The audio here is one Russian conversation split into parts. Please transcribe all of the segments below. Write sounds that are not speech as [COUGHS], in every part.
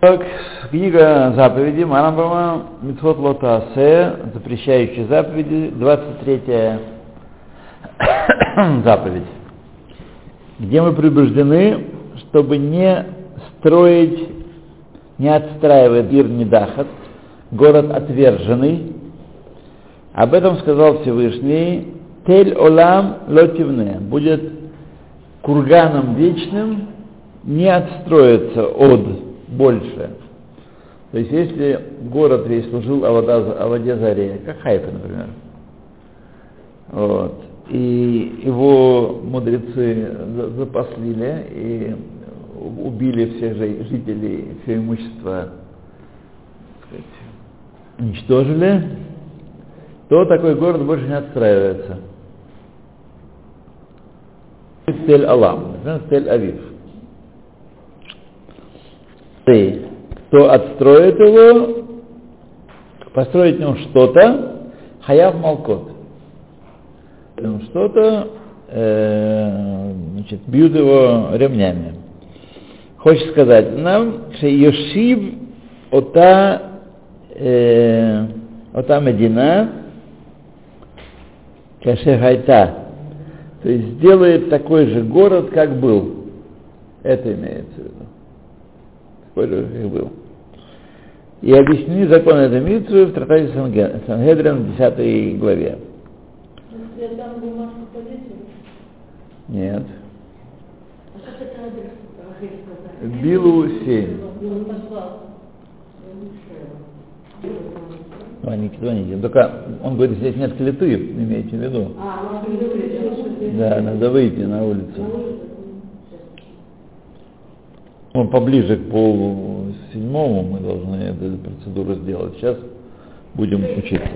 Так, книга заповеди Марамбама Митхот Лотаасе, запрещающие заповеди, 23 [COUGHS] заповедь, где мы предупреждены, чтобы не строить, не отстраивать Ир Недахат, город отверженный. Об этом сказал Всевышний, Тель Олам Лотивне, будет курганом вечным, не отстроится от больше. То есть если город весь служил о воде заре, как Хайфа, например, вот, и его мудрецы запаслили и убили всех жителей, все имущество, сказать, уничтожили, то такой город больше не отстраивается. Тель-Алам, Тель-Авив ты, кто отстроит его, построить в нем что-то, хаяв малкот. Что-то, э, значит, бьют его ремнями. Хочет сказать нам, что Йошив ота, э, ота Медина, Кашехайта, то есть сделает такой же город, как был. Это имеется в виду такой же, был. И объяснены законы этой митвы в Тратате Сангедрин в 10 главе. Нет. Билу 7. Звоните, звоните. Только он говорит, здесь нет клеты, имейте в виду. Да, надо выйти на улицу. Ну, поближе к полу седьмому мы должны эту процедуру сделать. Сейчас будем учиться.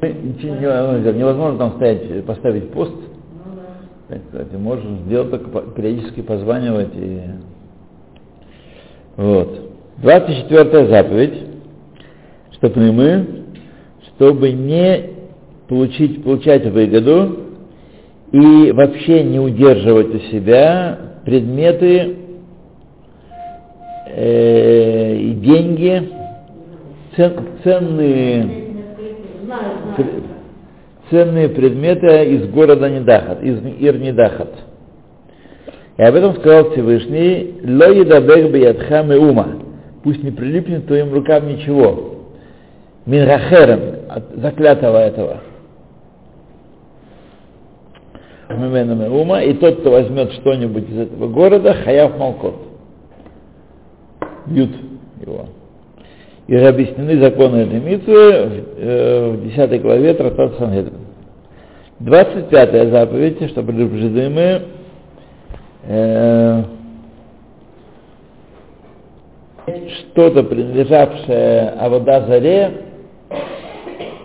Невозможно там стоять, поставить пост. Ты можешь сделать только периодически позванивать и вот. 24 заповедь, чтобы мы, чтобы не получить, получать выгоду и вообще не удерживать у себя предметы э, и деньги, цен, ценные, ценные предметы из города Недахат, из Ир Недахат. И об этом сказал Всевышний, «Ло едабек биядхам и ума». Пусть не прилипнет твоим рукам ничего. Минрахерем, от заклятого этого и тот, кто возьмет что-нибудь из этого города, хаяв малкот. Бьют его. И объяснены законы этой митвы в 10 э, главе Трактат Сангедрин. 25 заповедь, что предупреждены э, что-то принадлежавшее Авода Заре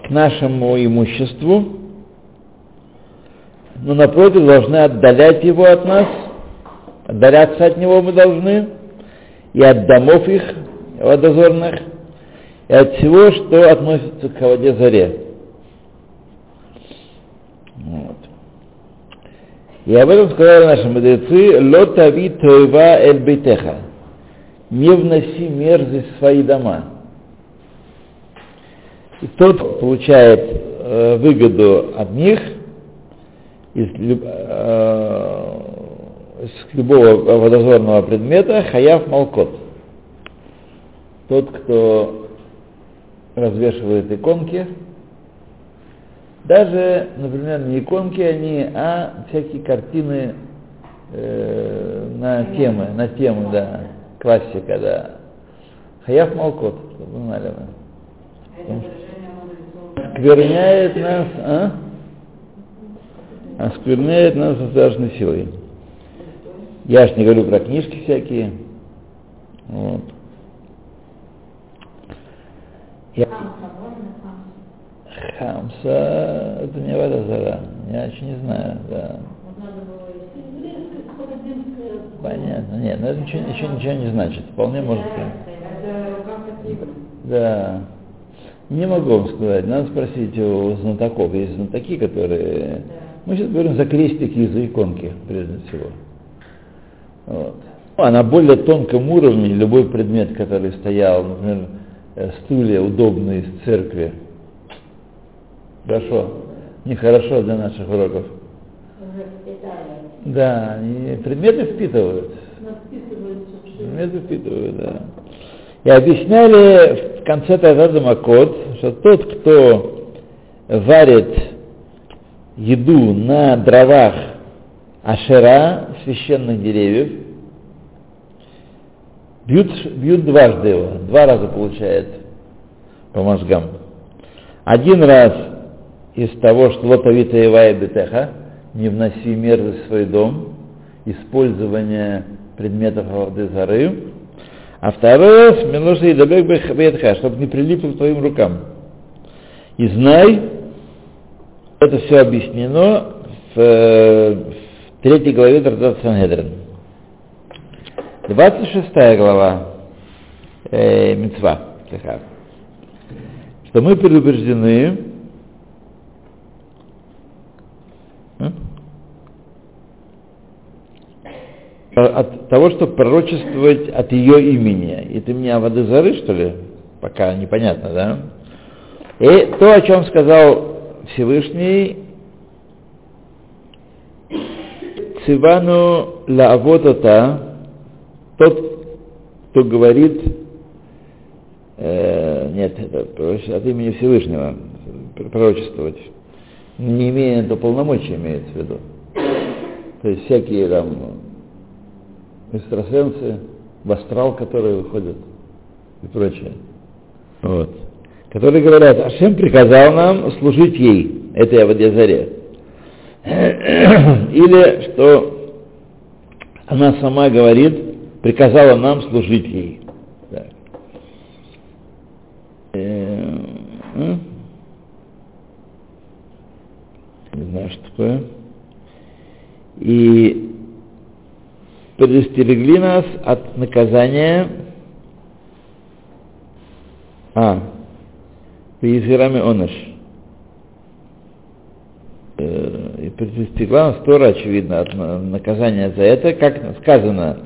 к нашему имуществу, но напротив должны отдалять его от нас, отдаляться от него мы должны, и от домов их, водозорных, и от всего, что относится к воде заре. Вот. И об этом сказали наши мудрецы, «Лотави тойва эль бейтеха» «Не вноси мерзость в свои дома». И тот получает э, выгоду от них – из, э, из любого водозорного предмета хаяв малкот. Тот, кто развешивает иконки, даже, например, не иконки они, а всякие картины э, на темы, на темы, да, классика, да. Хаяв Малкот, чтобы знали мы. Скверняет нас, а? Оскверняет нас страшной силой. Я ж не говорю про книжки всякие. Вот. Я... Хамса, это не вода зара. Я еще не знаю, да. Понятно. Нет, но это ничего, еще ничего не значит. Вполне может быть. Да. Не могу вам сказать. Надо спросить у знатоков. Есть знатоки, которые мы сейчас говорим за крестики и за иконки, прежде всего. Вот. А на более тонком уровне любой предмет, который стоял, например, э, стулья удобные из церкви. Хорошо. Нехорошо для наших уроков. Да, они предметы впитывают. Предметы впитывают, да. И объясняли в конце Тазада Макот, что тот, кто варит еду на дровах ашера, священных деревьев, бьют, бьют дважды его, два раза получает по мозгам. Один раз из того, что лотовита Ивая Бетеха, не вноси мерзость в свой дом, использование предметов воды зары, а второй раз Милоша и Дабек Бетха, чтобы не прилипло к твоим рукам. И знай, это все объяснено в, в третьей главе Дардат Сангедрин. 26 глава э, Мецва, что мы предупреждены от того, чтобы пророчествовать от ее имени. И ты мне воды зары, что ли? Пока непонятно, да? И то, о чем сказал Всевышний, Цивану лаавотата, тот, кто говорит, э, нет, это от имени Всевышнего, пророчествовать, не имея это полномочия, имеется в виду. То есть всякие там экстрасенсы, в астрал, которые выходят и прочее. Вот. Которые говорят, Ашем приказал нам служить ей, этой Авадьязаре. [CLEARS THROAT] Или что она сама говорит, приказала нам служить ей. Так. Э, Не знаю, что такое. И предостерегли нас от наказания а, Пиезирами Оныш. Э, и предостерегла нас Тора, очевидно, от наказания за это, как сказано,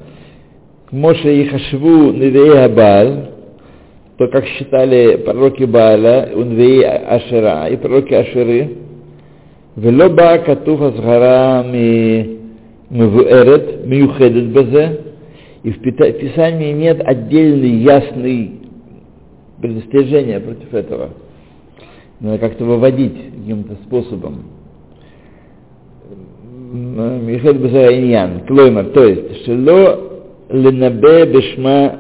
Моше и Хашву Невея Бааль, то, как считали пророки Бааля, Унвеи Ашера и пророки Ашеры, Велоба Катуфа Сгара Ми мевуэрет, миюхедет базе, и в Писании нет отдельной ясной предостережения против этого. Надо как-то выводить каким-то способом. Михаил Базарайньян, Клоймар, то есть, Шело Ленабе Бешма,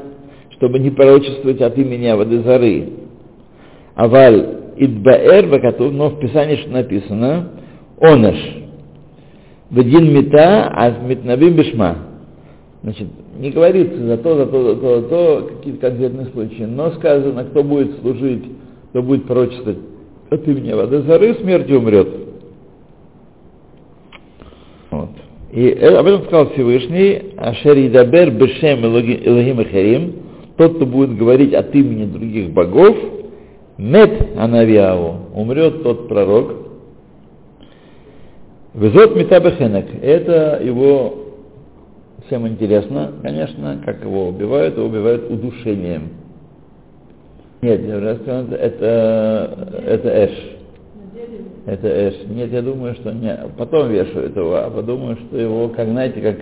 чтобы не пророчествовать от имени Авадезары. Аваль Идбаэр Бакату, но в Писании что написано, Онаш, Вадин мета, а митнабим бешма. Значит, не говорится за то, за то, за то, за то, какие-то конкретные случаи, но сказано, кто будет служить, кто будет пророчествовать от имени Вадазары, смертью умрет. Вот. И об этом сказал Всевышний, Ашер Идабер Бешем Элогим Ахарим, тот, кто будет говорить от имени других богов, Мет Анавиаву, умрет тот пророк, Везот Митабехенек. Это его всем интересно, конечно, как его убивают, его убивают удушением. Нет, это, это Эш. Это Эш. Нет, я думаю, что не. Потом вешают его, а подумаю, что его, как знаете, как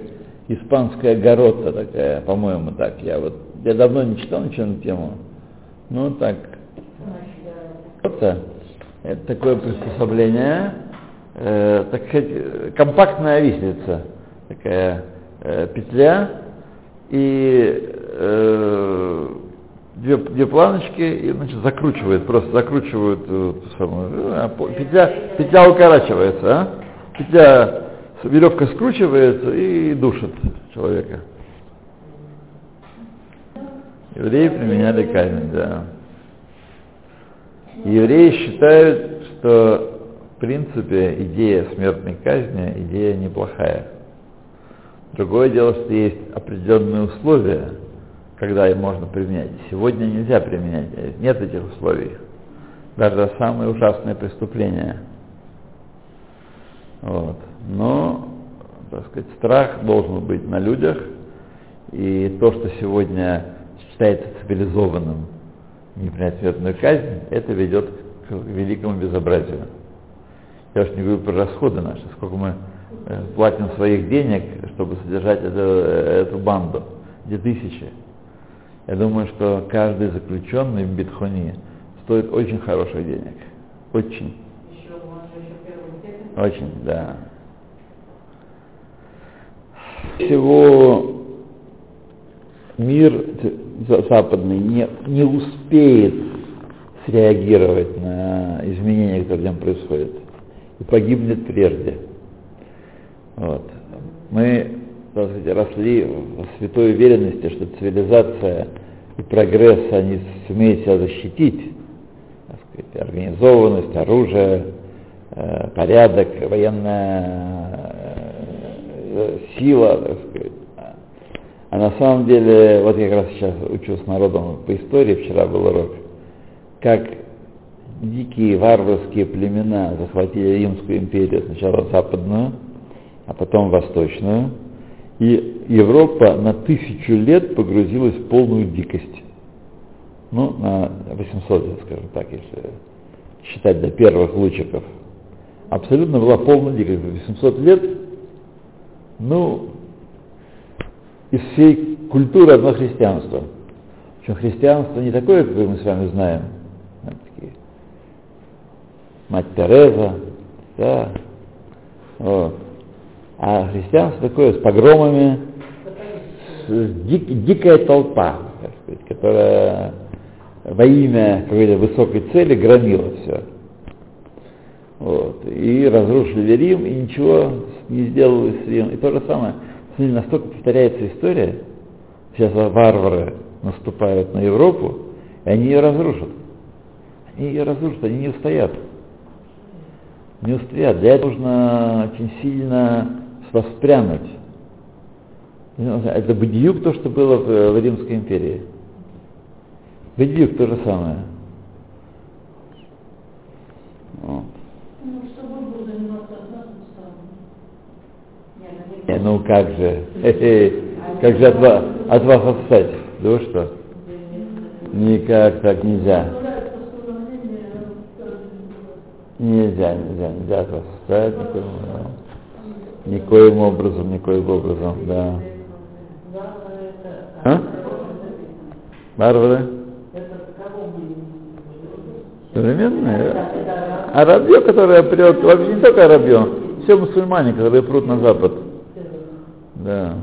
испанская горота такая, по-моему, так. Я вот я давно не читал ничего на тему. Ну так. Это такое приспособление э, так сказать, компактная виселица, такая э, петля, и э, две, две планочки, и значит, закручивают, просто закручивают э, самую, э, петля, петля укорачивается, а? петля, веревка скручивается и душит человека. Евреи применяли казнь, да. Евреи считают, что принципе, идея смертной казни, идея неплохая. Другое дело, что есть определенные условия, когда ее можно применять. Сегодня нельзя применять, нет этих условий. Даже самые ужасные преступления. Вот. Но, так сказать, страх должен быть на людях, И то, что сегодня считается цивилизованным, не принять смертную казнь, это ведет к великому безобразию. Я уж не говорю про расходы наши, сколько мы э, платим своих денег, чтобы содержать эту, эту банду, где тысячи. Я думаю, что каждый заключенный в Битхоне стоит очень хороших денег. Очень. Очень, да. Всего мир западный не, не успеет среагировать на изменения, которые нем происходят, и погибнет прежде. Вот. Мы сказать, росли в святой уверенности, что цивилизация и прогресс, они сумеют себя защитить, так сказать, организованность, оружие, э, порядок, военная э, сила, так сказать. А на самом деле, вот я как раз сейчас учу с народом по истории, вчера был урок, как дикие варварские племена захватили Римскую империю, сначала западную, а потом восточную, и Европа на тысячу лет погрузилась в полную дикость. Ну, на 800 лет, скажем так, если считать до первых лучиков. Абсолютно была полная дикость. 800 лет, ну, из всей культуры одно христианство. Причем христианство не такое, как мы с вами знаем. Такие. Мать Тереза, да. Вот. А христианство такое с погромами, с дик, дикая толпа, так сказать, которая во имя какой-то высокой цели громила все. Вот. И разрушили Рим, и ничего не сделали с Римом. И то же самое Смотрите, настолько повторяется история, сейчас варвары наступают на Европу, и они ее разрушат. Они ее разрушат, они не устоят. Не устоят. Для этого нужно очень сильно воспрянуть. Это бедиюк то, что было в, в Римской империи. Бедиюк то же самое. Вот. Не, ну как же, [LAUGHS] как же от вас, от вас отстать? Да вы что? Никак так нельзя. Нельзя, нельзя, нельзя от вас отстать никоим образом, никоим образом, да. А? Варвары? Современные? А рабье, которое прет, вообще не только рабье, все мусульмане, которые прут на запад. Да.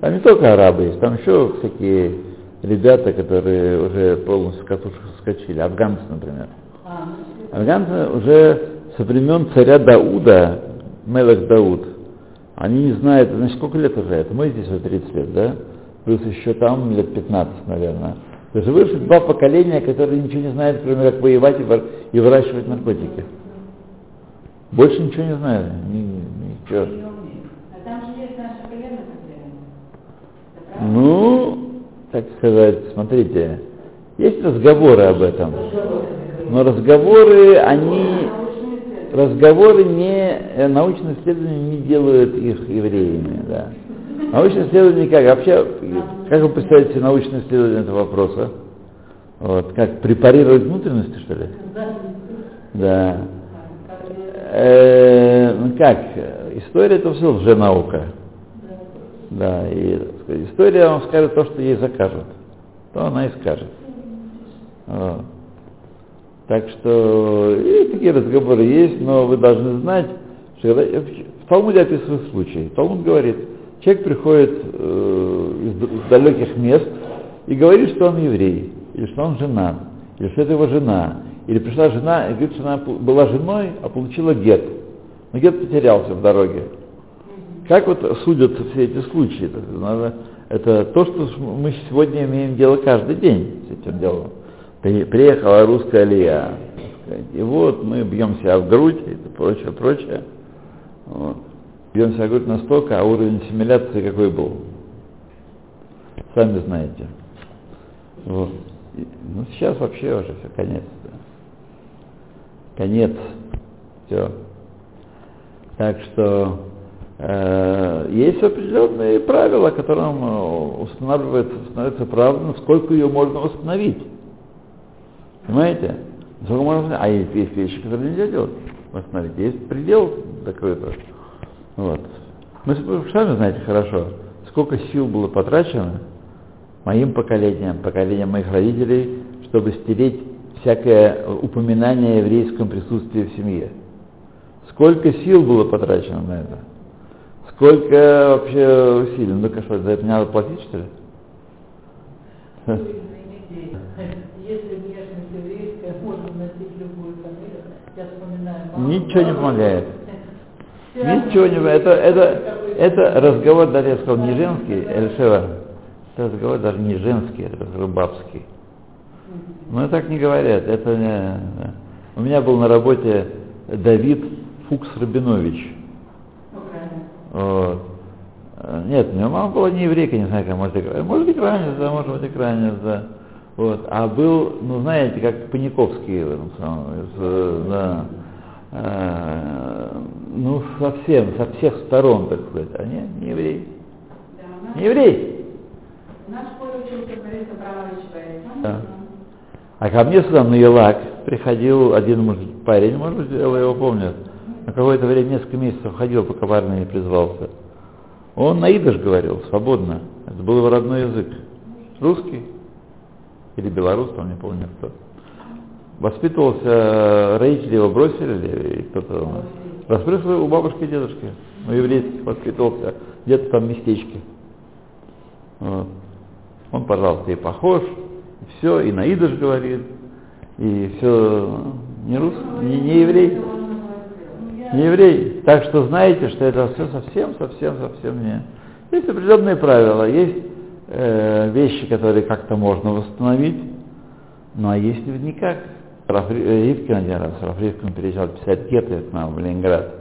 Там не только арабы есть, там еще всякие ребята, которые уже полностью катушек соскочили. Афганцы, например. Афганцы уже со времен царя Дауда, Мелах Дауд, они не знают, значит, сколько лет уже это? Мы здесь уже 30 лет, да? Плюс еще там лет 15, наверное. То есть выросли два поколения, которые ничего не знают, кроме как воевать и выращивать наркотики. Больше ничего не знают. Ничего. Ну, так сказать, смотрите, есть разговоры об этом, но разговоры, они, разговоры не, э, научные исследования не делают их евреями, да. Научные исследования как? Вообще, как вы представляете научное исследование этого вопроса? Вот, как препарировать внутренности, что ли? Да. Э, ну как? История это все лженаука. Да, и сказать, история вам скажет то, что ей закажут. То она и скажет. Вот. Так что и такие разговоры есть, но вы должны знать, что в Талмуде описывает случай. Талмуд говорит, человек приходит э, из далеких мест и говорит, что он еврей, или что он жена, или что это его жена, или пришла жена и говорит, что она была женой, а получила гет. Но гет потерялся в дороге. Как вот судят все эти случаи? Это, это то, что мы сегодня имеем дело каждый день с этим делом. Приехала русская Алия, и вот мы бьем себя в грудь и прочее, прочее. Вот. Бьем себя в грудь настолько, а уровень ассимиляции какой был. Сами знаете. Вот. ну сейчас вообще уже все, конец. Конец. Все. Так что Э, есть определенные правила, которым э, устанавливается, становится правда, сколько ее можно восстановить. Понимаете? Сколько можно А есть, есть вещи, которые нельзя делать, восстановить. Есть предел закрыто. Вот. Мы сами знаете хорошо, сколько сил было потрачено моим поколением, поколением моих родителей, чтобы стереть всякое упоминание о еврейском присутствии в семье. Сколько сил было потрачено на это? Сколько вообще усилий? Ну-ка что, за это не надо платить, что ли? Ничего не помогает. Ничего не помогает. Это, это, это разговор, даже я сказал, не женский, Эльшева. Это разговор даже не женский, это разговор бабский. Но так не говорят. Это не... У меня был на работе Давид Фукс Рабинович. Вот. Нет, у меня мама была не еврейка, не знаю, как может быть, может быть ранец, да, может быть ранец, да. Вот. А был, ну знаете, как Паниковский в этом самом, из, да, э, ну совсем, со всех сторон, так сказать, а не, еврей. Да, не еврей. Наш учился Борис Абрамович Да. А ко мне сюда на Елак приходил один может, парень, может быть, вы его помнят, на какое-то время, несколько месяцев ходил, пока в армии призвался. Он на идыш говорил, свободно. Это был его родной язык. Русский или белорус, там не помню кто. Воспитывался, родители его бросили, или кто-то Распрыгнул у бабушки и дедушки. У еврейских воспитывался где-то там местечке. Вот. Он, пожалуйста, и похож, и все, и на идыш говорит, и все не рус, не, не еврей не еврей. Так что знаете, что это все совсем, совсем, совсем не. Есть определенные правила, есть э, вещи, которые как-то можно восстановить, ну а если никак. Ривкин один раз, Рафривкин переезжал писать геты к нам в Ленинград.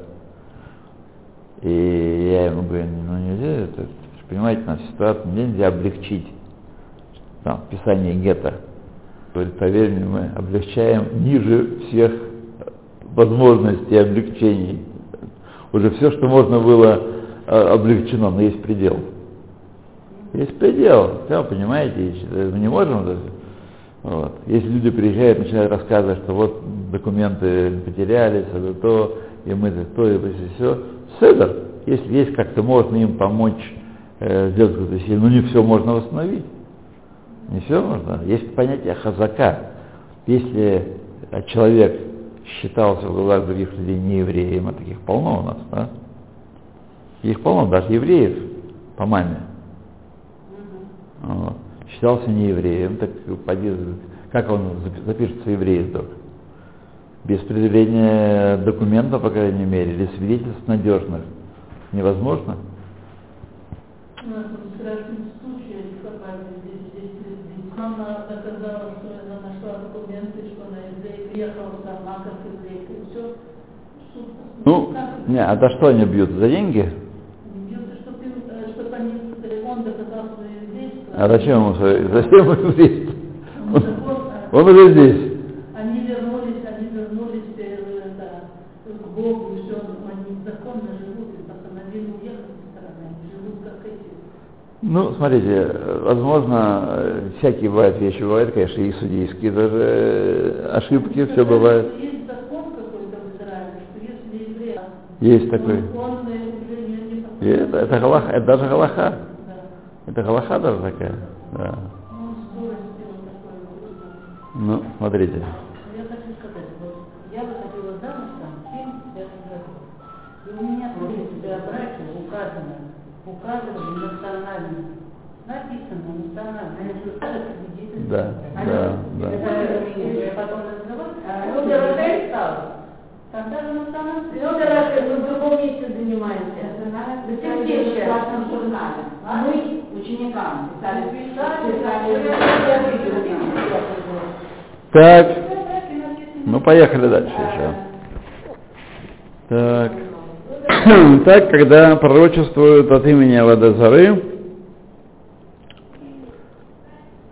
И я ему говорю, ну нельзя, это, понимаете, на ситуацию нельзя облегчить там, писание гетто. Говорит, поверь мне, мы облегчаем ниже всех возможностей облегчений. Уже все, что можно было, а, облегчено, но есть предел. Есть предел, все, понимаете, мы не можем вот. Если люди приезжают, начинают рассказывать, что вот документы потерялись, это то, и мы это то, и все, седер, если есть как-то можно им помочь э, сделать какое-то сильное, но не все можно восстановить. Не все можно. Есть понятие хазака. Если человек считался в глазах других людей не евреем, а таких полно у нас, да? Их полно, даже евреев по маме. Вот. Считался не евреем, так поди, как он запишется еврей вдруг? Без предъявления документов, по крайней мере, или свидетельств надежных. Невозможно? Ну, не, а за что они бьют? За деньги? Бьются, чтобы, э, чтобы они, он доказал свое еврейство. А зачем ему, зачем ему еврейство? Он, он, он уже здесь. Они вернулись, они вернулись э, это, к Богу, и все, они законно живут, и постановили уехать со стороны, они живут как эти. Ну, смотрите, возможно, всякие бывают вещи, бывают, конечно, и судейские даже ошибки, все бывает. Есть закон какой-то в Израиле, что если еврей... Есть такой. Он, и это, это, галаха, это даже галаха. Это галаха даже такая. Да. Ну, смотрите. Я хочу сказать, вот я выходила замуж там в 75 году. И у меня в принципе о браке указано, указано национальность. Написано национальность. Да, да, да. Я потом разговаривала. Ну, ты стал. Когда же национальность? Ну, дорогая, вы в другом месте занимаетесь. Национальность. В журнале. Мы ученикам писали. Писали. Писали. Так. Ну, поехали дальше еще. Так. [CLEARS THROAT] так, когда пророчествуют от имени Авадазары,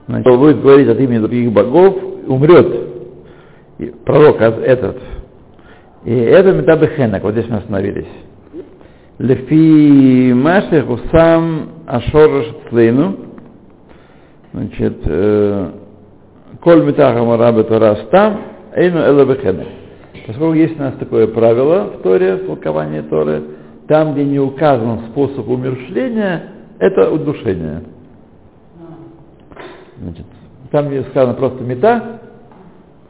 значит, будет говорить от имени других богов, умрет пророк этот. И это метабехенок, вот здесь мы остановились. Лефи Маши Хусам Ашораш Цлейну. Значит, Коль Митаха Мараба Тора Стам, Эйну Элабехене. Поскольку есть у нас такое правило в Торе, в толковании Торы, там, где не указан способ умершления, это удушение. Значит, там, где сказано просто мета,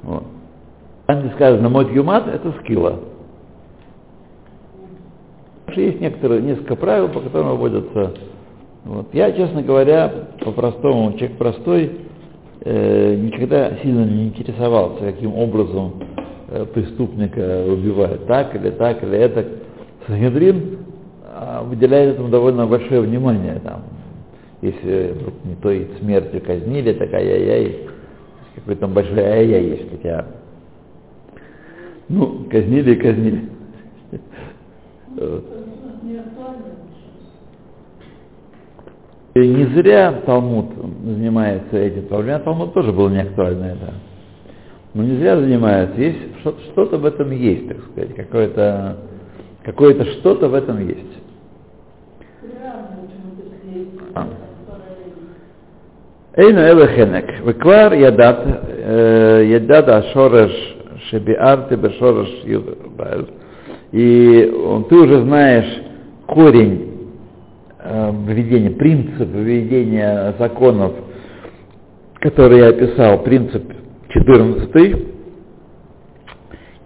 вот. там, где сказано мот юмат, это скилла. Есть некоторые, несколько правил, по которым вводятся. Вот. Я, честно говоря, по-простому, человек простой, э, никогда сильно не интересовался, каким образом э, преступника убивают, так или так или это. Санхедрин э, выделяет этому довольно большое внимание. Там, если вдруг не той смертью казнили, так ай-яй-яй, какой там большой ай-яй есть, хотя, ну, казнили и казнили. И не зря Талмуд занимается этим проблемой, Талмуд тоже был не актуально это. Но не зря занимается, есть что-то в этом есть, так сказать, какое-то какое-то что-то в этом есть. Эйну эле хенек. Веквар ядат, ядат ашореш шебиарты бешореш юдбайл. И ты уже знаешь корень введения, принцип введения законов, который я описал, принцип 14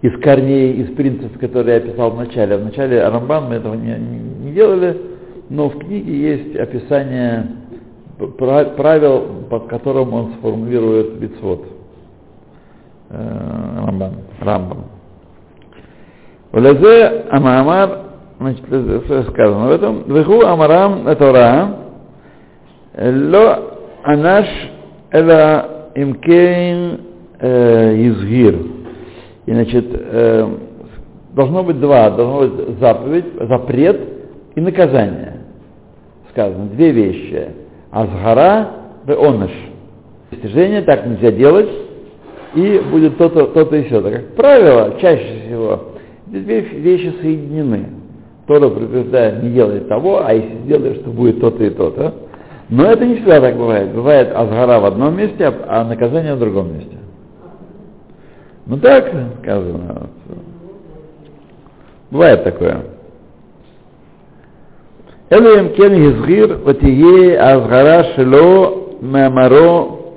из корней, из принципов, которые я описал в начале. В начале Рамбан мы этого не, не делали, но в книге есть описание правил, под которым он сформулирует бицвод. Э, Рамбан. Рамбан. Влезе Амамар, значит, сказано в этом, Веху Амарам Тора, Ло Анаш Эла Имкейн Изгир. И, значит, должно быть два, должно быть заповедь, запрет и наказание. Сказано, две вещи. Азгара бе оныш. Достижение так нельзя делать, и будет то-то, то-то и все. Как правило, чаще всего эти две вещи соединены. Тора предупреждает, не делай того, а если сделаешь, то будет то-то и то-то. Но это не всегда так бывает. Бывает азгара в одном месте, а, а наказание в другом месте. Ну так сказано. Бывает такое. Элем кен изгир ватие азгара шело мемаро.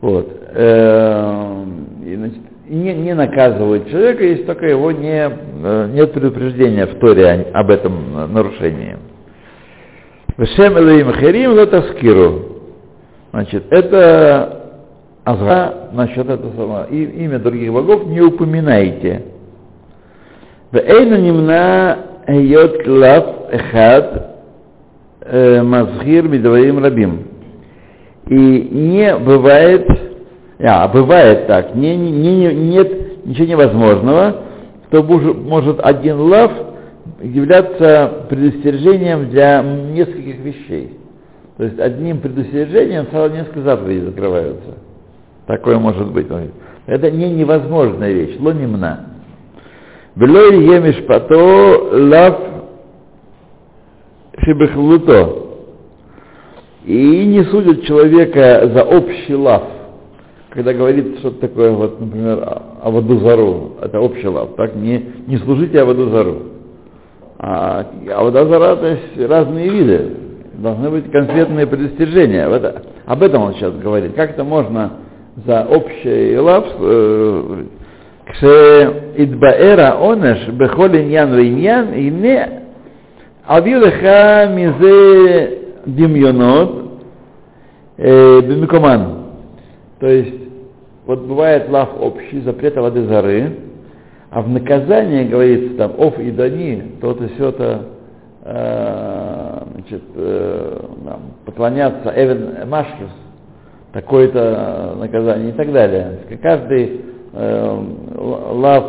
Вот. И, эм, значит, не, не наказывают человека, если только его не, нет предупреждения в Торе об этом нарушении. Вешем Элоим Херим Латаскиру. Значит, это азга насчет этого самого. И, имя других богов не упоминайте. Вейна немна йот лав эхад мазхир медвоим рабим. И не бывает, а, бывает так, не, не, не, нет ничего невозможного, что может один лав являться предостережением для нескольких вещей. То есть одним предостережением сразу несколько заповедей закрываются. Такое может быть. Это не невозможная вещь, лонимна. Велой емишпато лав шибехлуто. И не судят человека за общий лав когда говорит что-то такое, вот, например, Аваду Зару, это общий лав, так, не, не служите Аваду Зару. А, а Авада Зара, то есть разные виды, должны быть конкретные предостережения. Вот, об этом он сейчас говорит. Как это можно за общий лав, э, кше идбаэра онеш бехол ян виньян, и не авилеха мизе димьонот э, бимикоман. То есть, вот бывает лав общий, запрет воды зары, а в наказание говорится там оф и дани, то-то все-то э, значит, э, поклоняться Эвен Машкис, такое-то наказание и так далее. Каждый э, лав,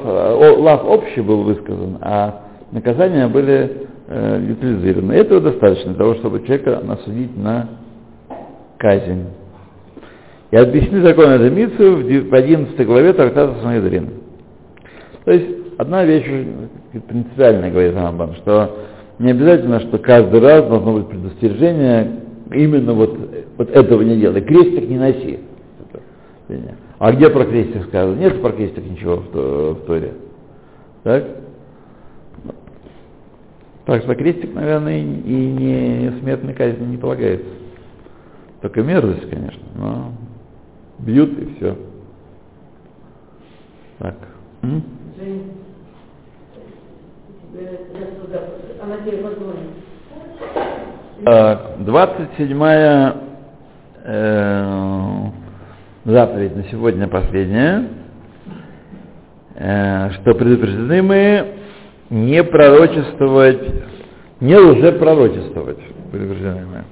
лав общий был высказан, а наказания были э, утилизированы. Этого достаточно для того, чтобы человека насудить на казнь. И объясню закон этой митцвы в 11 главе Трактата Санедрин. То есть, одна вещь принципиальная, говорит Рамбан, что Не обязательно, что каждый раз должно быть предостережение именно вот, вот этого не делай. Крестик не носи. А где про крестик сказано? Нет про крестик ничего в, в Торе. Так? Так что крестик, наверное, и, не смертной казни не полагается. Только мерзость, конечно, но бьют и все. Так. М? Так, 27 э, заповедь на сегодня последняя, э, что предупреждены мы не пророчествовать, не уже пророчествовать, предупреждены мы.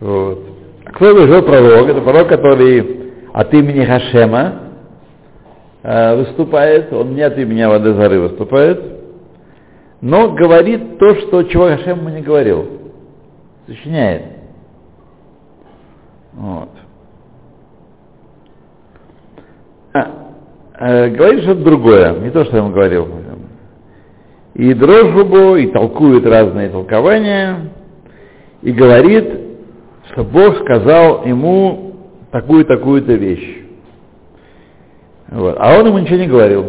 Вот. Кто выжил пророк? Это пророк, который от имени Хашема э, выступает, он не от имени Авадезары выступает, но говорит то, что чего Хашем ему не говорил. Сочиняет. Вот. А, э, говорит что-то другое, не то, что я ему говорил. И дрожбу, и толкует разные толкования, и говорит, что Бог сказал ему такую-такую-то вещь. Вот. А он ему ничего не говорил.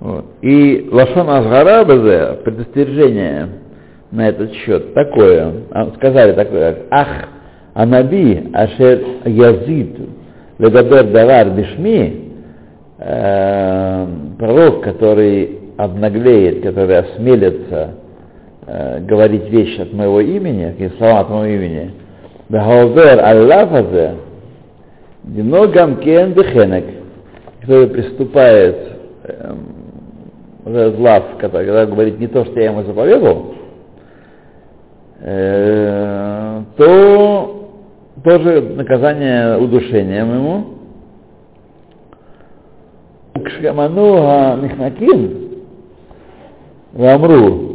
Вот. И לשון אזהרה בזה, предостережение на этот счет такое, а, сказали такое, אך הנביא אשר יזיד לדבר דבר בשמי, э, пророк, который обнаглеет, который осмелится э, говорить вещи от моего имени, какие слова от моего имени, והעובר על לאו זה, Диногам Кен Дехенек, который приступает э, злав, когда, когда говорит не то, что я ему заповедовал, э, то тоже наказание удушением ему. Кшаману Михнакин Амру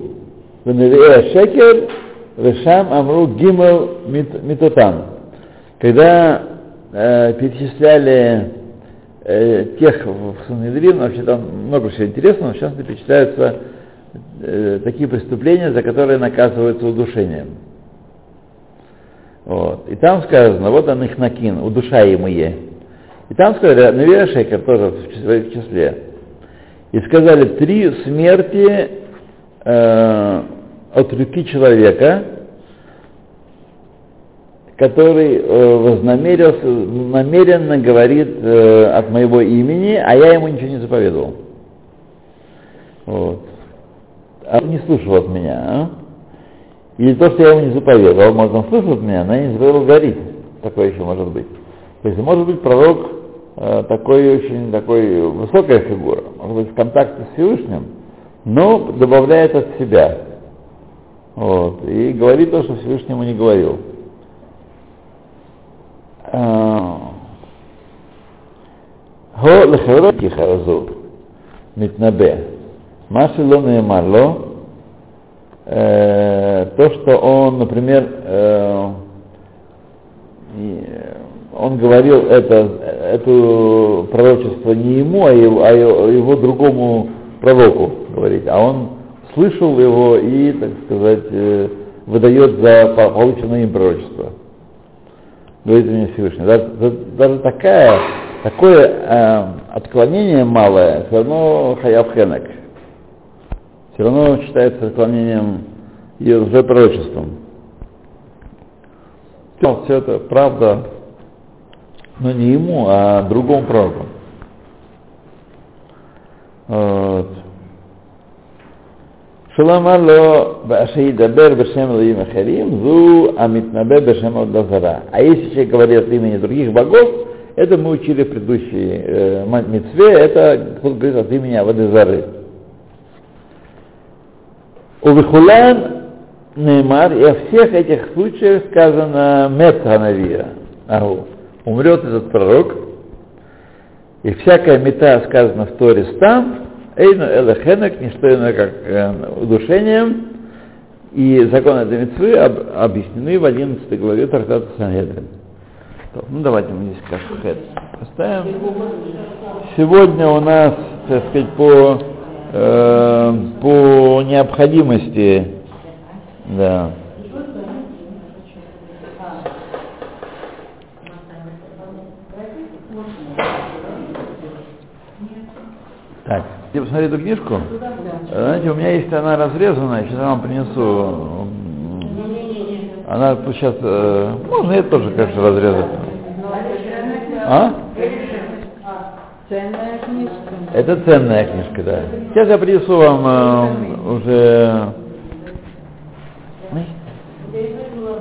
Веневея Шекер Вешам Амру Гимел Митотан. Когда э, перечисляли э, тех в Санедрин, вообще там много всего интересного, сейчас перечисляются э, такие преступления, за которые наказываются удушением. Вот. И там сказано, вот он их накин, удушаемые. И там сказали, Навия Шекер тоже в числе. И сказали, три смерти э, от руки человека, который э, вознамерился, намеренно говорит э, от моего имени, а я ему ничего не заповедовал. Вот. А он не слушал от меня, а? Или то, что я ему не заповедовал, может, он слышал от меня, но я не заповедовал говорить. Такое еще может быть. То есть может быть пророк э, такой очень такой высокая фигура, может быть в контакте с Всевышним, но добавляет от себя. Вот, и говорит то, что Всевышнему не говорил. Го лехероти харазу митнабе. Маши ло неймар то, что он, например, э, он говорил это, это пророчество не ему, а его, а его другому пророку говорить, а он слышал его и, так сказать, э, выдает за полученное им пророчество. Говорит мне Всевышний. Даже, даже такая, такое э, отклонение малое, все равно хаяв хенек. Все равно считается отклонением и уже пророчеством. Все это правда, но не ему, а другому пророку. Вот. Шалам Алло, Дабер Бешем Лаим Ахарим, Зу Амитнабе, Бешем Дазара. А если человек говорит от имени других богов, это мы учили в предыдущей э, митцве, это кто говорит от имени Авадезары. У Вихулан Неймар, и о всех этих случаях сказано Метханавия. Ау. Умрет этот пророк, и всякая мета сказана в Торе там, Эйну элехенек, не что иное, как э, удушением, и законы этой митцвы об, объяснены в 11 главе Трактата Сангедрин. Ну давайте мы здесь как хэт поставим. Сегодня у нас, так сказать, по э, по необходимости, да. Так, я посмотри эту книжку. Знаете, у меня есть она разрезанная, сейчас я вам принесу. Она сейчас, э, можно это тоже, конечно, разрезать. А? Это ценная книжка, да. Сейчас я принесу вам э, уже